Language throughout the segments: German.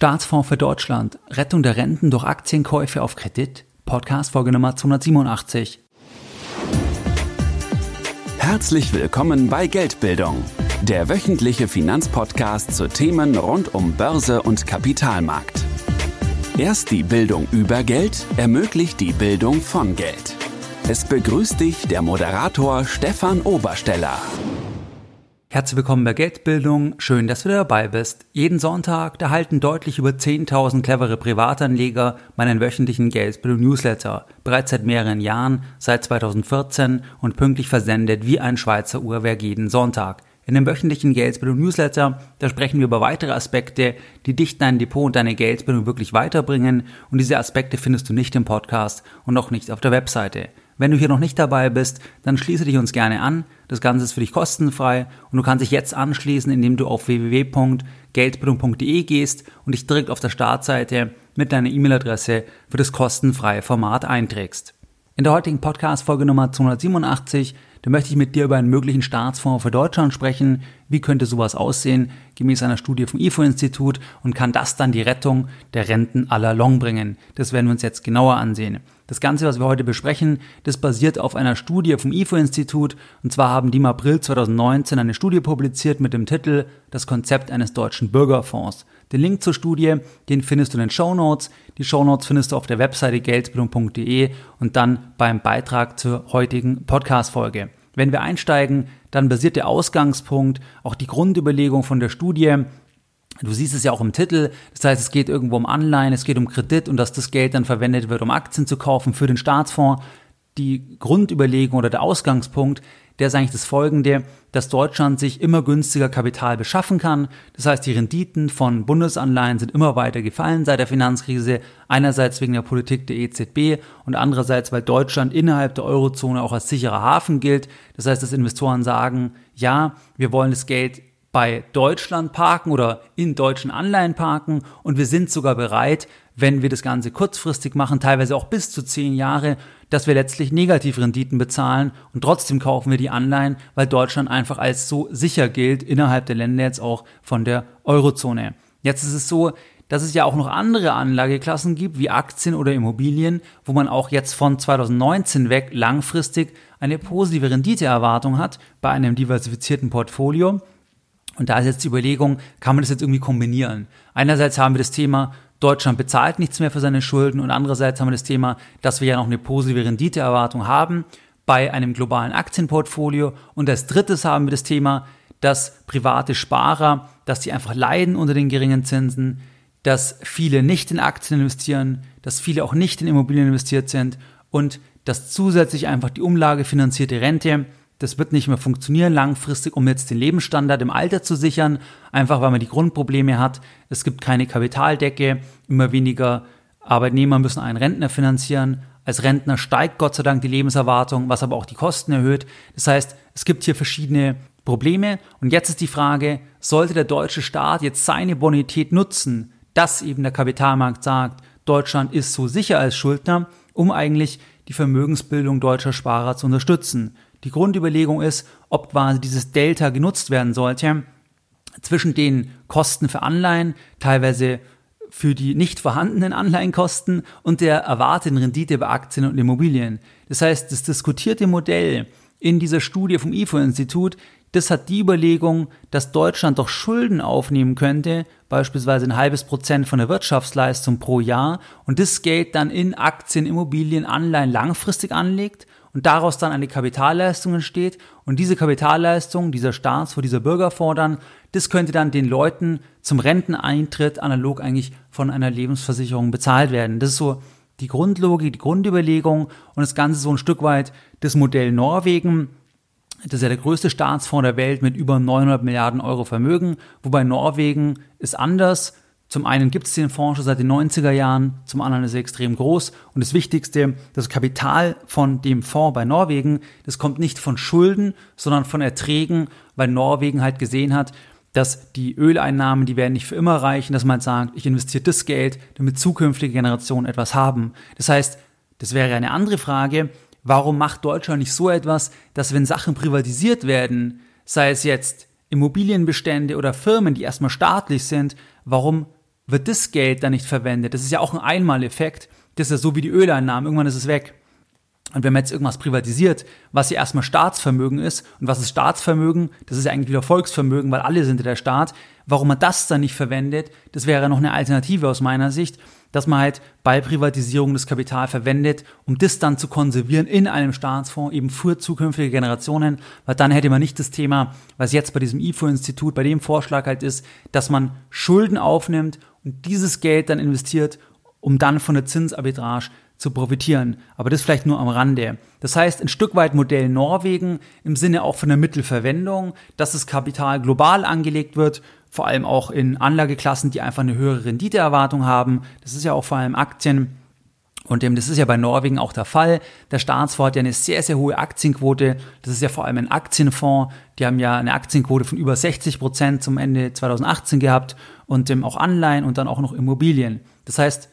Staatsfonds für Deutschland, Rettung der Renten durch Aktienkäufe auf Kredit, Podcast Folge Nummer 287. Herzlich willkommen bei Geldbildung, der wöchentliche Finanzpodcast zu Themen rund um Börse und Kapitalmarkt. Erst die Bildung über Geld ermöglicht die Bildung von Geld. Es begrüßt dich der Moderator Stefan Obersteller. Herzlich willkommen bei Geldbildung. Schön, dass du dabei bist. Jeden Sonntag erhalten deutlich über 10.000 clevere Privatanleger meinen wöchentlichen Geldbildung-Newsletter. Bereits seit mehreren Jahren, seit 2014 und pünktlich versendet wie ein Schweizer Uhrwerk jeden Sonntag. In dem wöchentlichen Geldbildung-Newsletter, da sprechen wir über weitere Aspekte, die dich, dein Depot und deine Geldbildung wirklich weiterbringen. Und diese Aspekte findest du nicht im Podcast und auch nicht auf der Webseite. Wenn du hier noch nicht dabei bist, dann schließe dich uns gerne an. Das Ganze ist für dich kostenfrei und du kannst dich jetzt anschließen, indem du auf www.geldbildung.de gehst und dich direkt auf der Startseite mit deiner E-Mail-Adresse für das kostenfreie Format einträgst. In der heutigen Podcast-Folge Nummer 287 da möchte ich mit dir über einen möglichen Staatsfonds für Deutschland sprechen. Wie könnte sowas aussehen, gemäß einer Studie vom IFO-Institut und kann das dann die Rettung der Renten aller Long bringen? Das werden wir uns jetzt genauer ansehen. Das Ganze, was wir heute besprechen, das basiert auf einer Studie vom IFO-Institut. Und zwar haben die im April 2019 eine Studie publiziert mit dem Titel Das Konzept eines deutschen Bürgerfonds. Den Link zur Studie, den findest du in den Show Notes. Die Show Notes findest du auf der Webseite geldbildung.de und dann beim Beitrag zur heutigen Podcast-Folge. Wenn wir einsteigen, dann basiert der Ausgangspunkt, auch die Grundüberlegung von der Studie Du siehst es ja auch im Titel. Das heißt, es geht irgendwo um Anleihen, es geht um Kredit und dass das Geld dann verwendet wird, um Aktien zu kaufen für den Staatsfonds. Die Grundüberlegung oder der Ausgangspunkt, der ist eigentlich das folgende, dass Deutschland sich immer günstiger Kapital beschaffen kann. Das heißt, die Renditen von Bundesanleihen sind immer weiter gefallen seit der Finanzkrise. Einerseits wegen der Politik der EZB und andererseits, weil Deutschland innerhalb der Eurozone auch als sicherer Hafen gilt. Das heißt, dass Investoren sagen, ja, wir wollen das Geld bei Deutschland parken oder in deutschen Anleihen parken und wir sind sogar bereit, wenn wir das Ganze kurzfristig machen, teilweise auch bis zu zehn Jahre, dass wir letztlich Negativrenditen bezahlen und trotzdem kaufen wir die Anleihen, weil Deutschland einfach als so sicher gilt innerhalb der Länder jetzt auch von der Eurozone. Jetzt ist es so, dass es ja auch noch andere Anlageklassen gibt, wie Aktien oder Immobilien, wo man auch jetzt von 2019 weg langfristig eine positive Renditeerwartung hat bei einem diversifizierten Portfolio. Und da ist jetzt die Überlegung, kann man das jetzt irgendwie kombinieren? Einerseits haben wir das Thema, Deutschland bezahlt nichts mehr für seine Schulden und andererseits haben wir das Thema, dass wir ja noch eine positive Renditeerwartung haben bei einem globalen Aktienportfolio. Und als drittes haben wir das Thema, dass private Sparer, dass die einfach leiden unter den geringen Zinsen, dass viele nicht in Aktien investieren, dass viele auch nicht in Immobilien investiert sind und dass zusätzlich einfach die umlagefinanzierte Rente das wird nicht mehr funktionieren langfristig, um jetzt den Lebensstandard im Alter zu sichern, einfach weil man die Grundprobleme hat. Es gibt keine Kapitaldecke, immer weniger Arbeitnehmer müssen einen Rentner finanzieren. Als Rentner steigt Gott sei Dank die Lebenserwartung, was aber auch die Kosten erhöht. Das heißt, es gibt hier verschiedene Probleme. Und jetzt ist die Frage, sollte der deutsche Staat jetzt seine Bonität nutzen, dass eben der Kapitalmarkt sagt, Deutschland ist so sicher als Schuldner, um eigentlich die Vermögensbildung deutscher Sparer zu unterstützen. Die Grundüberlegung ist, ob quasi dieses Delta genutzt werden sollte zwischen den Kosten für Anleihen, teilweise für die nicht vorhandenen Anleihenkosten und der erwarteten Rendite bei Aktien und Immobilien. Das heißt, das diskutierte Modell in dieser Studie vom IFO-Institut, das hat die Überlegung, dass Deutschland doch Schulden aufnehmen könnte, beispielsweise ein halbes Prozent von der Wirtschaftsleistung pro Jahr und das Geld dann in Aktien, Immobilien, Anleihen langfristig anlegt und daraus dann eine Kapitalleistung entsteht und diese Kapitalleistung, dieser Staats- vor dieser Bürger fordern, das könnte dann den Leuten zum Renteneintritt analog eigentlich von einer Lebensversicherung bezahlt werden. Das ist so die Grundlogik, die Grundüberlegung und das Ganze so ein Stück weit das Modell Norwegen. Das ist ja der größte Staatsfonds der Welt mit über 900 Milliarden Euro Vermögen, wobei Norwegen ist anders. Zum einen gibt es den Fonds schon seit den 90er Jahren, zum anderen ist er extrem groß. Und das Wichtigste, das Kapital von dem Fonds bei Norwegen, das kommt nicht von Schulden, sondern von Erträgen, weil Norwegen halt gesehen hat, dass die Öleinnahmen, die werden nicht für immer reichen, dass man halt sagt, ich investiere das Geld, damit zukünftige Generationen etwas haben. Das heißt, das wäre eine andere Frage, warum macht Deutschland nicht so etwas, dass wenn Sachen privatisiert werden, sei es jetzt Immobilienbestände oder Firmen, die erstmal staatlich sind, warum wird das Geld dann nicht verwendet. Das ist ja auch ein Einmaleffekt. Das ist ja so wie die Öleinnahmen. Irgendwann ist es weg. Und wenn man jetzt irgendwas privatisiert, was ja erstmal Staatsvermögen ist, und was ist Staatsvermögen? Das ist ja eigentlich wieder Volksvermögen, weil alle sind ja der Staat. Warum man das dann nicht verwendet, das wäre noch eine Alternative aus meiner Sicht, dass man halt bei Privatisierung das Kapital verwendet, um das dann zu konservieren in einem Staatsfonds, eben für zukünftige Generationen, weil dann hätte man nicht das Thema, was jetzt bei diesem IFO-Institut, bei dem Vorschlag halt ist, dass man Schulden aufnimmt und dieses Geld dann investiert, um dann von der Zinsarbitrage zu profitieren. Aber das vielleicht nur am Rande. Das heißt, ein Stück weit Modell Norwegen im Sinne auch von der Mittelverwendung, dass das Kapital global angelegt wird, vor allem auch in Anlageklassen, die einfach eine höhere Renditeerwartung haben. Das ist ja auch vor allem Aktien. Und das ist ja bei Norwegen auch der Fall. Der Staatsfonds hat ja eine sehr, sehr hohe Aktienquote. Das ist ja vor allem ein Aktienfonds. Die haben ja eine Aktienquote von über 60 Prozent zum Ende 2018 gehabt und auch Anleihen und dann auch noch Immobilien. Das heißt,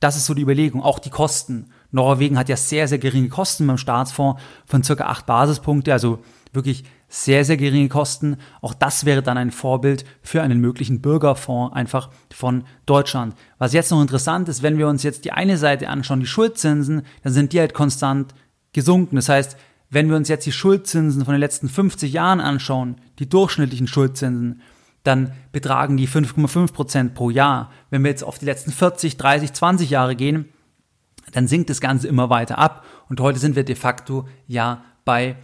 das ist so die Überlegung. Auch die Kosten. Norwegen hat ja sehr, sehr geringe Kosten beim Staatsfonds von circa acht Basispunkte, also wirklich sehr, sehr geringe Kosten. Auch das wäre dann ein Vorbild für einen möglichen Bürgerfonds einfach von Deutschland. Was jetzt noch interessant ist, wenn wir uns jetzt die eine Seite anschauen, die Schuldzinsen, dann sind die halt konstant gesunken. Das heißt, wenn wir uns jetzt die Schuldzinsen von den letzten 50 Jahren anschauen, die durchschnittlichen Schuldzinsen, dann betragen die 5,5 Prozent pro Jahr. Wenn wir jetzt auf die letzten 40, 30, 20 Jahre gehen, dann sinkt das Ganze immer weiter ab. Und heute sind wir de facto ja bei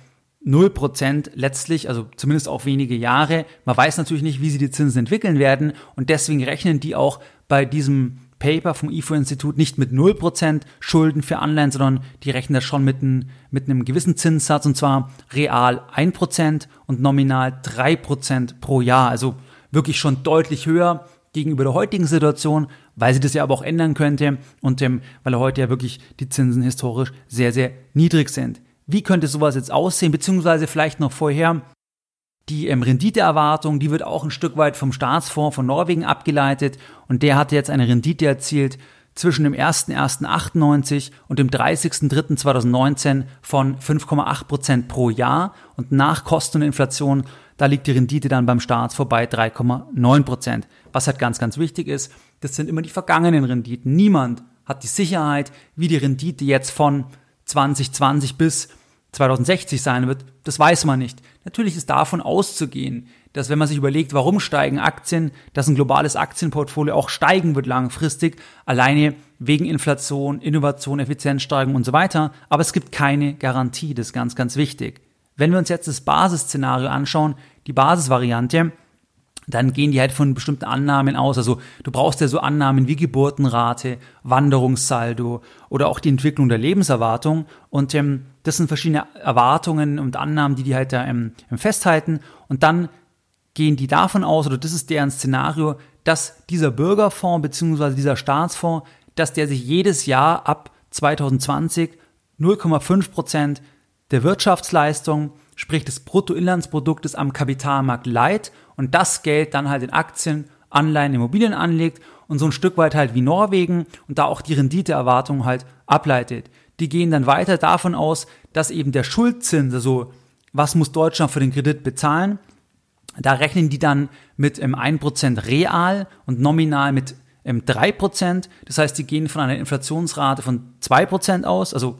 0 Prozent letztlich, also zumindest auch wenige Jahre. Man weiß natürlich nicht, wie sie die Zinsen entwickeln werden. Und deswegen rechnen die auch bei diesem Paper vom IFO-Institut nicht mit 0% Schulden für Anleihen, sondern die rechnen das schon mit, ein, mit einem gewissen Zinssatz und zwar real 1% und nominal 3% pro Jahr. Also wirklich schon deutlich höher gegenüber der heutigen Situation, weil sie das ja aber auch ändern könnte und ähm, weil heute ja wirklich die Zinsen historisch sehr, sehr niedrig sind. Wie könnte sowas jetzt aussehen, beziehungsweise vielleicht noch vorher, die ähm, Renditeerwartung, die wird auch ein Stück weit vom Staatsfonds von Norwegen abgeleitet und der hatte jetzt eine Rendite erzielt zwischen dem 01.01.98 und dem 30.03.2019 von 5,8 Prozent pro Jahr und nach Kosten und Inflation da liegt die Rendite dann beim Staat vorbei 3,9 Prozent. Was halt ganz, ganz wichtig ist, das sind immer die vergangenen Renditen. Niemand hat die Sicherheit, wie die Rendite jetzt von 2020 bis 2060 sein wird. Das weiß man nicht. Natürlich ist davon auszugehen, dass wenn man sich überlegt, warum steigen Aktien, dass ein globales Aktienportfolio auch steigen wird langfristig, alleine wegen Inflation, Innovation, Effizienzsteigerung und so weiter. Aber es gibt keine Garantie, das ist ganz, ganz wichtig. Wenn wir uns jetzt das Basisszenario anschauen, die Basisvariante, dann gehen die halt von bestimmten Annahmen aus. Also du brauchst ja so Annahmen wie Geburtenrate, Wanderungssaldo oder auch die Entwicklung der Lebenserwartung. Und ähm, das sind verschiedene Erwartungen und Annahmen, die die halt da ähm, festhalten. Und dann gehen die davon aus, oder das ist deren Szenario, dass dieser Bürgerfonds bzw. dieser Staatsfonds, dass der sich jedes Jahr ab 2020 0,5 Prozent der Wirtschaftsleistung, sprich des Bruttoinlandsproduktes am Kapitalmarkt leiht und das Geld dann halt in Aktien, Anleihen, Immobilien anlegt und so ein Stück weit halt wie Norwegen und da auch die Renditeerwartung halt ableitet. Die gehen dann weiter davon aus, dass eben der Schuldzins, also was muss Deutschland für den Kredit bezahlen, da rechnen die dann mit ähm, 1% real und nominal mit ähm, 3%. Das heißt, die gehen von einer Inflationsrate von 2% aus, also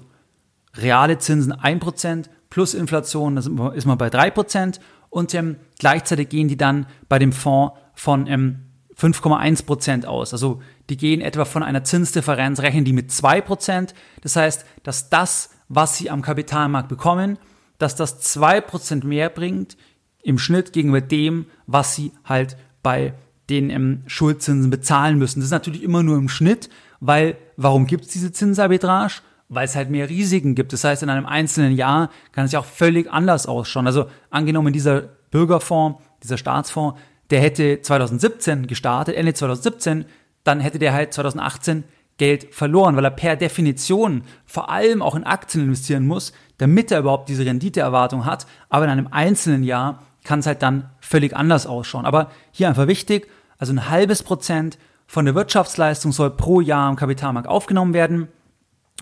reale Zinsen 1% plus Inflation, da ist man bei 3%. Und ähm, gleichzeitig gehen die dann bei dem Fonds von ähm, 5,1% aus. Also die gehen etwa von einer Zinsdifferenz, rechnen die mit 2%. Das heißt, dass das, was sie am Kapitalmarkt bekommen, dass das 2% mehr bringt im Schnitt gegenüber dem, was sie halt bei den ähm, Schuldzinsen bezahlen müssen. Das ist natürlich immer nur im Schnitt, weil warum gibt es diese Zinsarbitrage? Weil es halt mehr Risiken gibt. Das heißt, in einem einzelnen Jahr kann es ja auch völlig anders ausschauen. Also angenommen, dieser Bürgerfonds, dieser Staatsfonds, der hätte 2017 gestartet, Ende 2017, dann hätte der halt 2018 Geld verloren, weil er per Definition vor allem auch in Aktien investieren muss, damit er überhaupt diese Renditeerwartung hat. Aber in einem einzelnen Jahr kann es halt dann völlig anders ausschauen. Aber hier einfach wichtig, also ein halbes Prozent von der Wirtschaftsleistung soll pro Jahr im Kapitalmarkt aufgenommen werden.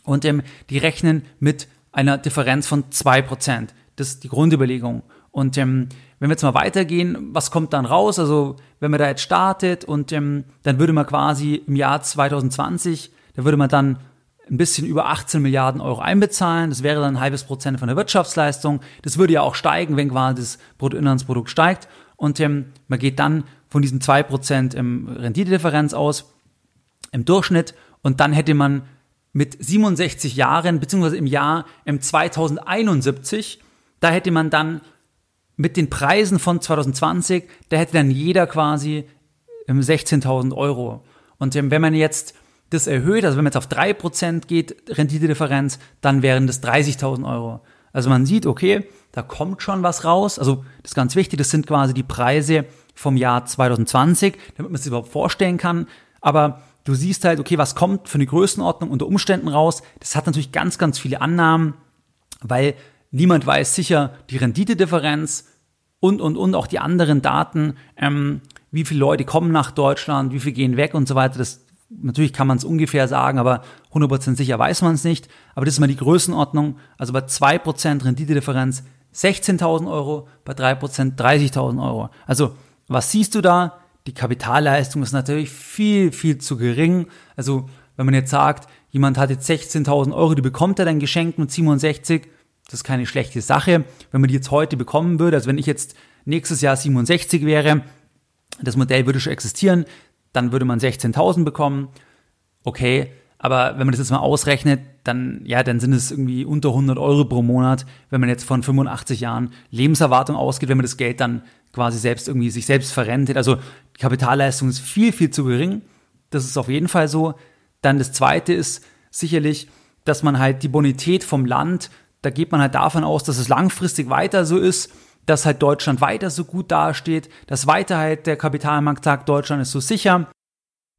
Und ähm, die rechnen mit einer Differenz von zwei Prozent. Das ist die Grundüberlegung. Und ähm, wenn wir jetzt mal weitergehen, was kommt dann raus? Also wenn man da jetzt startet und ähm, dann würde man quasi im Jahr 2020, da würde man dann ein bisschen über 18 Milliarden Euro einbezahlen. Das wäre dann ein halbes Prozent von der Wirtschaftsleistung. Das würde ja auch steigen, wenn quasi das Bruttoinlandsprodukt steigt. Und ähm, man geht dann von diesen 2% im Renditedifferenz aus im Durchschnitt. Und dann hätte man mit 67 Jahren, beziehungsweise im Jahr im 2071, da hätte man dann mit den Preisen von 2020, da hätte dann jeder quasi 16.000 Euro. Und ähm, wenn man jetzt das erhöht, also wenn man jetzt auf 3% geht, Renditedifferenz, dann wären das 30.000 Euro. Also man sieht, okay, da kommt schon was raus. Also das ist ganz wichtig, das sind quasi die Preise vom Jahr 2020, damit man es überhaupt vorstellen kann. Aber du siehst halt, okay, was kommt für eine Größenordnung unter Umständen raus. Das hat natürlich ganz, ganz viele Annahmen, weil niemand weiß sicher die Renditedifferenz und, und, und auch die anderen Daten, ähm, wie viele Leute kommen nach Deutschland, wie viele gehen weg und so weiter. Das Natürlich kann man es ungefähr sagen, aber 100% sicher weiß man es nicht. Aber das ist mal die Größenordnung. Also bei 2% Renditedifferenz 16.000 Euro, bei 3% 30.000 Euro. Also was siehst du da? Die Kapitalleistung ist natürlich viel, viel zu gering. Also wenn man jetzt sagt, jemand hat jetzt 16.000 Euro, die bekommt er dann geschenkt mit 67, das ist keine schlechte Sache. Wenn man die jetzt heute bekommen würde, also wenn ich jetzt nächstes Jahr 67 wäre, das Modell würde schon existieren, dann würde man 16.000 bekommen. Okay, aber wenn man das jetzt mal ausrechnet, dann, ja, dann sind es irgendwie unter 100 Euro pro Monat, wenn man jetzt von 85 Jahren Lebenserwartung ausgeht, wenn man das Geld dann quasi selbst irgendwie sich selbst verrentet. Also die Kapitalleistung ist viel, viel zu gering. Das ist auf jeden Fall so. Dann das zweite ist sicherlich, dass man halt die Bonität vom Land, da geht man halt davon aus, dass es langfristig weiter so ist dass halt Deutschland weiter so gut dasteht, dass weiter halt der Kapitalmarkt sagt, Deutschland ist so sicher.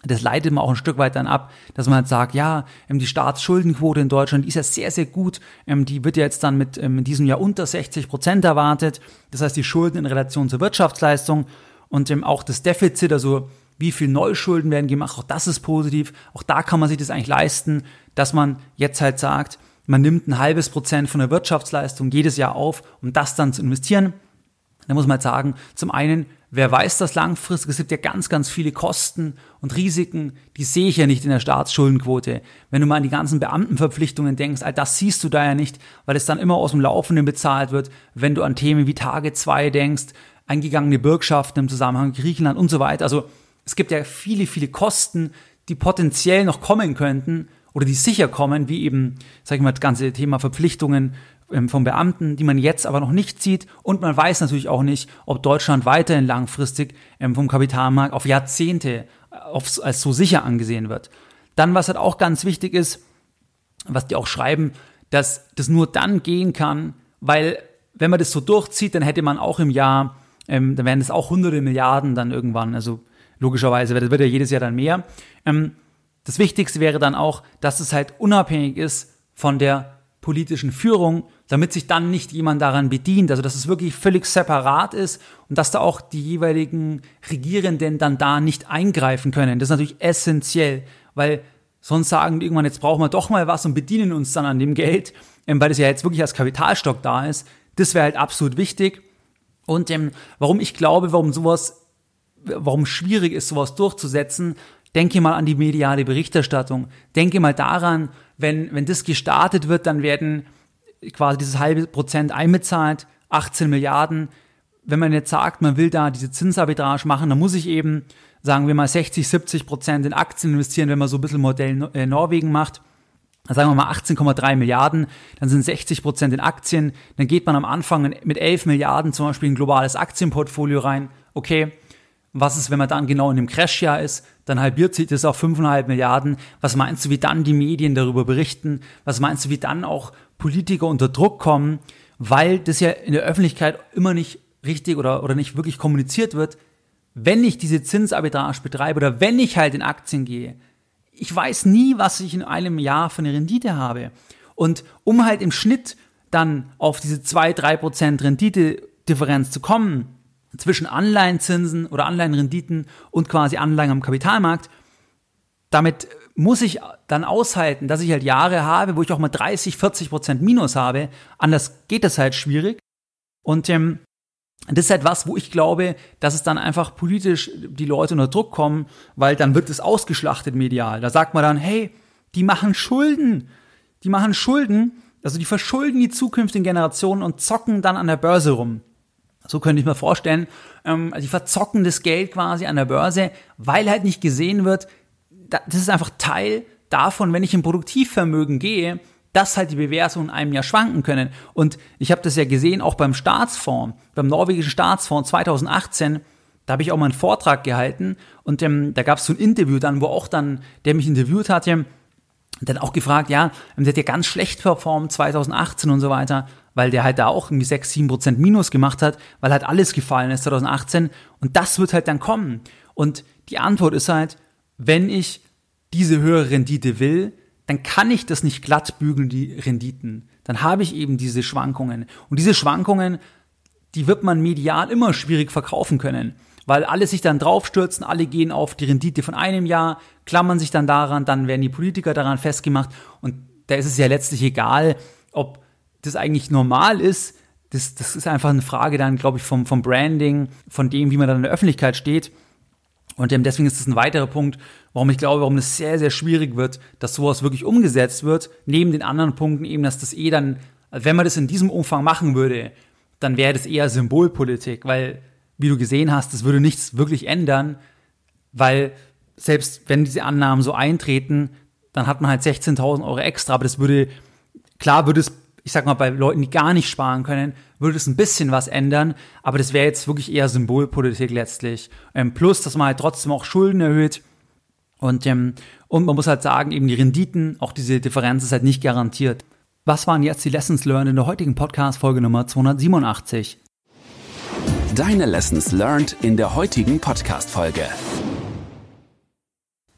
Das leitet man auch ein Stück weit dann ab, dass man halt sagt, ja, ähm, die Staatsschuldenquote in Deutschland ist ja sehr, sehr gut. Ähm, die wird ja jetzt dann mit ähm, in diesem Jahr unter 60 Prozent erwartet. Das heißt, die Schulden in Relation zur Wirtschaftsleistung und auch das Defizit, also wie viel Neuschulden werden gemacht, auch das ist positiv. Auch da kann man sich das eigentlich leisten, dass man jetzt halt sagt, man nimmt ein halbes Prozent von der Wirtschaftsleistung jedes Jahr auf, um das dann zu investieren. Da muss man halt sagen, zum einen, wer weiß das langfristig? Es gibt ja ganz, ganz viele Kosten und Risiken, die sehe ich ja nicht in der Staatsschuldenquote. Wenn du mal an die ganzen Beamtenverpflichtungen denkst, all das siehst du da ja nicht, weil es dann immer aus dem Laufenden bezahlt wird. Wenn du an Themen wie Tage 2 denkst, eingegangene Bürgschaften im Zusammenhang mit Griechenland und so weiter. Also es gibt ja viele, viele Kosten, die potenziell noch kommen könnten, oder die sicher kommen, wie eben, sag ich mal, das ganze Thema Verpflichtungen ähm, von Beamten, die man jetzt aber noch nicht sieht. Und man weiß natürlich auch nicht, ob Deutschland weiterhin langfristig ähm, vom Kapitalmarkt auf Jahrzehnte äh, als so sicher angesehen wird. Dann, was halt auch ganz wichtig ist, was die auch schreiben, dass das nur dann gehen kann, weil wenn man das so durchzieht, dann hätte man auch im Jahr, ähm, dann wären es auch hunderte Milliarden dann irgendwann, also logischerweise das wird ja jedes Jahr dann mehr. Ähm, das Wichtigste wäre dann auch, dass es halt unabhängig ist von der politischen Führung, damit sich dann nicht jemand daran bedient, also dass es wirklich völlig separat ist und dass da auch die jeweiligen Regierenden dann da nicht eingreifen können. Das ist natürlich essentiell, weil sonst sagen die irgendwann, jetzt brauchen wir doch mal was und bedienen uns dann an dem Geld, ähm, weil das ja jetzt wirklich als Kapitalstock da ist. Das wäre halt absolut wichtig. Und ähm, warum ich glaube, warum sowas, warum schwierig ist, sowas durchzusetzen, Denke mal an die mediale Berichterstattung. Denke mal daran, wenn, wenn das gestartet wird, dann werden quasi dieses halbe Prozent einbezahlt, 18 Milliarden. Wenn man jetzt sagt, man will da diese Zinsarbitrage machen, dann muss ich eben, sagen wir mal, 60, 70 Prozent in Aktien investieren, wenn man so ein bisschen Modell äh, Norwegen macht. Dann sagen wir mal 18,3 Milliarden, dann sind 60 Prozent in Aktien, dann geht man am Anfang mit 11 Milliarden zum Beispiel in ein globales Aktienportfolio rein. Okay, was ist, wenn man dann genau in einem Crashjahr ist? Dann halbiert sich das auf 5,5 Milliarden. Was meinst du, wie dann die Medien darüber berichten? Was meinst du, wie dann auch Politiker unter Druck kommen? Weil das ja in der Öffentlichkeit immer nicht richtig oder, oder nicht wirklich kommuniziert wird. Wenn ich diese Zinsarbitrage betreibe oder wenn ich halt in Aktien gehe, ich weiß nie, was ich in einem Jahr für eine Rendite habe. Und um halt im Schnitt dann auf diese 2-3% Rendite-Differenz zu kommen, zwischen Anleihenzinsen oder Anleihenrenditen und quasi Anleihen am Kapitalmarkt. Damit muss ich dann aushalten, dass ich halt Jahre habe, wo ich auch mal 30, 40 Prozent Minus habe. Anders geht das halt schwierig. Und ähm, das ist halt was, wo ich glaube, dass es dann einfach politisch die Leute unter Druck kommen, weil dann wird es ausgeschlachtet medial. Da sagt man dann, hey, die machen Schulden. Die machen Schulden, also die verschulden die zukünftigen Generationen und zocken dann an der Börse rum. So könnte ich mir vorstellen, ähm, also die verzocken das Geld quasi an der Börse, weil halt nicht gesehen wird, das ist einfach Teil davon, wenn ich in Produktivvermögen gehe, dass halt die Bewertungen in einem Jahr schwanken können. Und ich habe das ja gesehen, auch beim Staatsfonds, beim norwegischen Staatsfonds 2018, da habe ich auch mal einen Vortrag gehalten und ähm, da gab es so ein Interview dann, wo auch dann, der mich interviewt hatte, dann auch gefragt, ja, der hat ja ganz schlecht performt 2018 und so weiter, weil der halt da auch irgendwie 6, 7 Prozent Minus gemacht hat, weil halt alles gefallen ist 2018 und das wird halt dann kommen. Und die Antwort ist halt, wenn ich diese höhere Rendite will, dann kann ich das nicht glatt bügeln, die Renditen. Dann habe ich eben diese Schwankungen. Und diese Schwankungen, die wird man medial immer schwierig verkaufen können, weil alle sich dann draufstürzen, alle gehen auf die Rendite von einem Jahr, klammern sich dann daran, dann werden die Politiker daran festgemacht und da ist es ja letztlich egal, ob das eigentlich normal ist. Das, das ist einfach eine Frage dann, glaube ich, vom, vom Branding, von dem, wie man dann in der Öffentlichkeit steht. Und deswegen ist das ein weiterer Punkt, warum ich glaube, warum es sehr, sehr schwierig wird, dass sowas wirklich umgesetzt wird. Neben den anderen Punkten eben, dass das eh dann, wenn man das in diesem Umfang machen würde, dann wäre das eher Symbolpolitik, weil, wie du gesehen hast, das würde nichts wirklich ändern, weil selbst wenn diese Annahmen so eintreten, dann hat man halt 16.000 Euro extra, aber das würde, klar würde es ich sag mal, bei Leuten, die gar nicht sparen können, würde es ein bisschen was ändern, aber das wäre jetzt wirklich eher Symbolpolitik letztlich. Ähm, plus, dass man halt trotzdem auch Schulden erhöht. Und, ähm, und man muss halt sagen, eben die Renditen, auch diese Differenz ist halt nicht garantiert. Was waren jetzt die Lessons learned in der heutigen Podcast-Folge Nummer 287? Deine Lessons learned in der heutigen Podcast-Folge.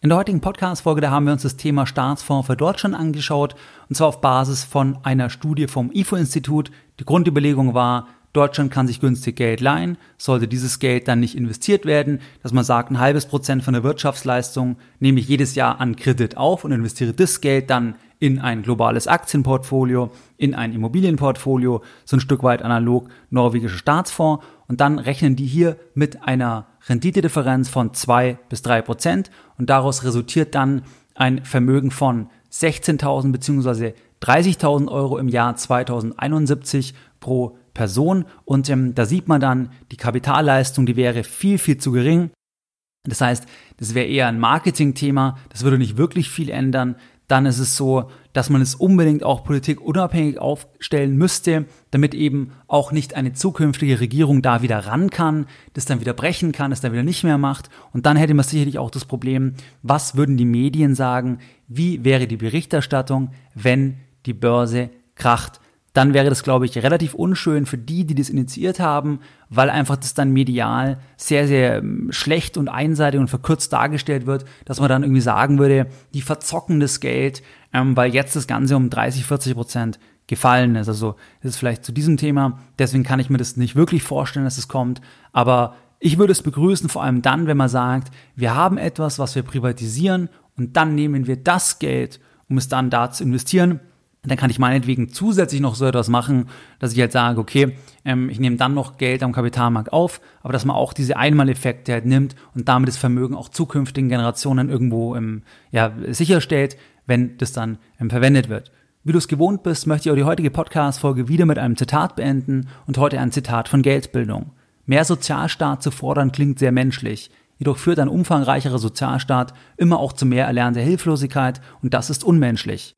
In der heutigen Podcast-Folge, da haben wir uns das Thema Staatsfonds für Deutschland angeschaut, und zwar auf Basis von einer Studie vom IFO-Institut. Die Grundüberlegung war, Deutschland kann sich günstig Geld leihen, sollte dieses Geld dann nicht investiert werden, dass man sagt, ein halbes Prozent von der Wirtschaftsleistung nehme ich jedes Jahr an Kredit auf und investiere das Geld dann in ein globales Aktienportfolio, in ein Immobilienportfolio, so ein Stück weit analog norwegischer Staatsfonds und dann rechnen die hier mit einer Renditedifferenz von zwei bis drei Prozent und daraus resultiert dann ein Vermögen von 16.000 bzw. 30.000 Euro im Jahr 2071 pro Person und ähm, da sieht man dann, die Kapitalleistung, die wäre viel, viel zu gering. Das heißt, das wäre eher ein Marketingthema, das würde nicht wirklich viel ändern dann ist es so, dass man es unbedingt auch politikunabhängig aufstellen müsste, damit eben auch nicht eine zukünftige Regierung da wieder ran kann, das dann wieder brechen kann, das dann wieder nicht mehr macht. Und dann hätte man sicherlich auch das Problem, was würden die Medien sagen, wie wäre die Berichterstattung, wenn die Börse kracht dann wäre das, glaube ich, relativ unschön für die, die das initiiert haben, weil einfach das dann medial sehr, sehr ähm, schlecht und einseitig und verkürzt dargestellt wird, dass man dann irgendwie sagen würde, die verzocken das Geld, ähm, weil jetzt das Ganze um 30, 40 Prozent gefallen ist. Also das ist vielleicht zu diesem Thema. Deswegen kann ich mir das nicht wirklich vorstellen, dass es kommt. Aber ich würde es begrüßen, vor allem dann, wenn man sagt, wir haben etwas, was wir privatisieren und dann nehmen wir das Geld, um es dann da zu investieren dann kann ich meinetwegen zusätzlich noch so etwas machen, dass ich halt sage, okay, ähm, ich nehme dann noch Geld am Kapitalmarkt auf, aber dass man auch diese Einmaleffekte halt nimmt und damit das Vermögen auch zukünftigen Generationen irgendwo ähm, ja, sicherstellt, wenn das dann ähm, verwendet wird. Wie du es gewohnt bist, möchte ich auch die heutige Podcast-Folge wieder mit einem Zitat beenden und heute ein Zitat von Geldbildung. Mehr Sozialstaat zu fordern klingt sehr menschlich. Jedoch führt ein umfangreicherer Sozialstaat immer auch zu mehr erlernter Hilflosigkeit und das ist unmenschlich.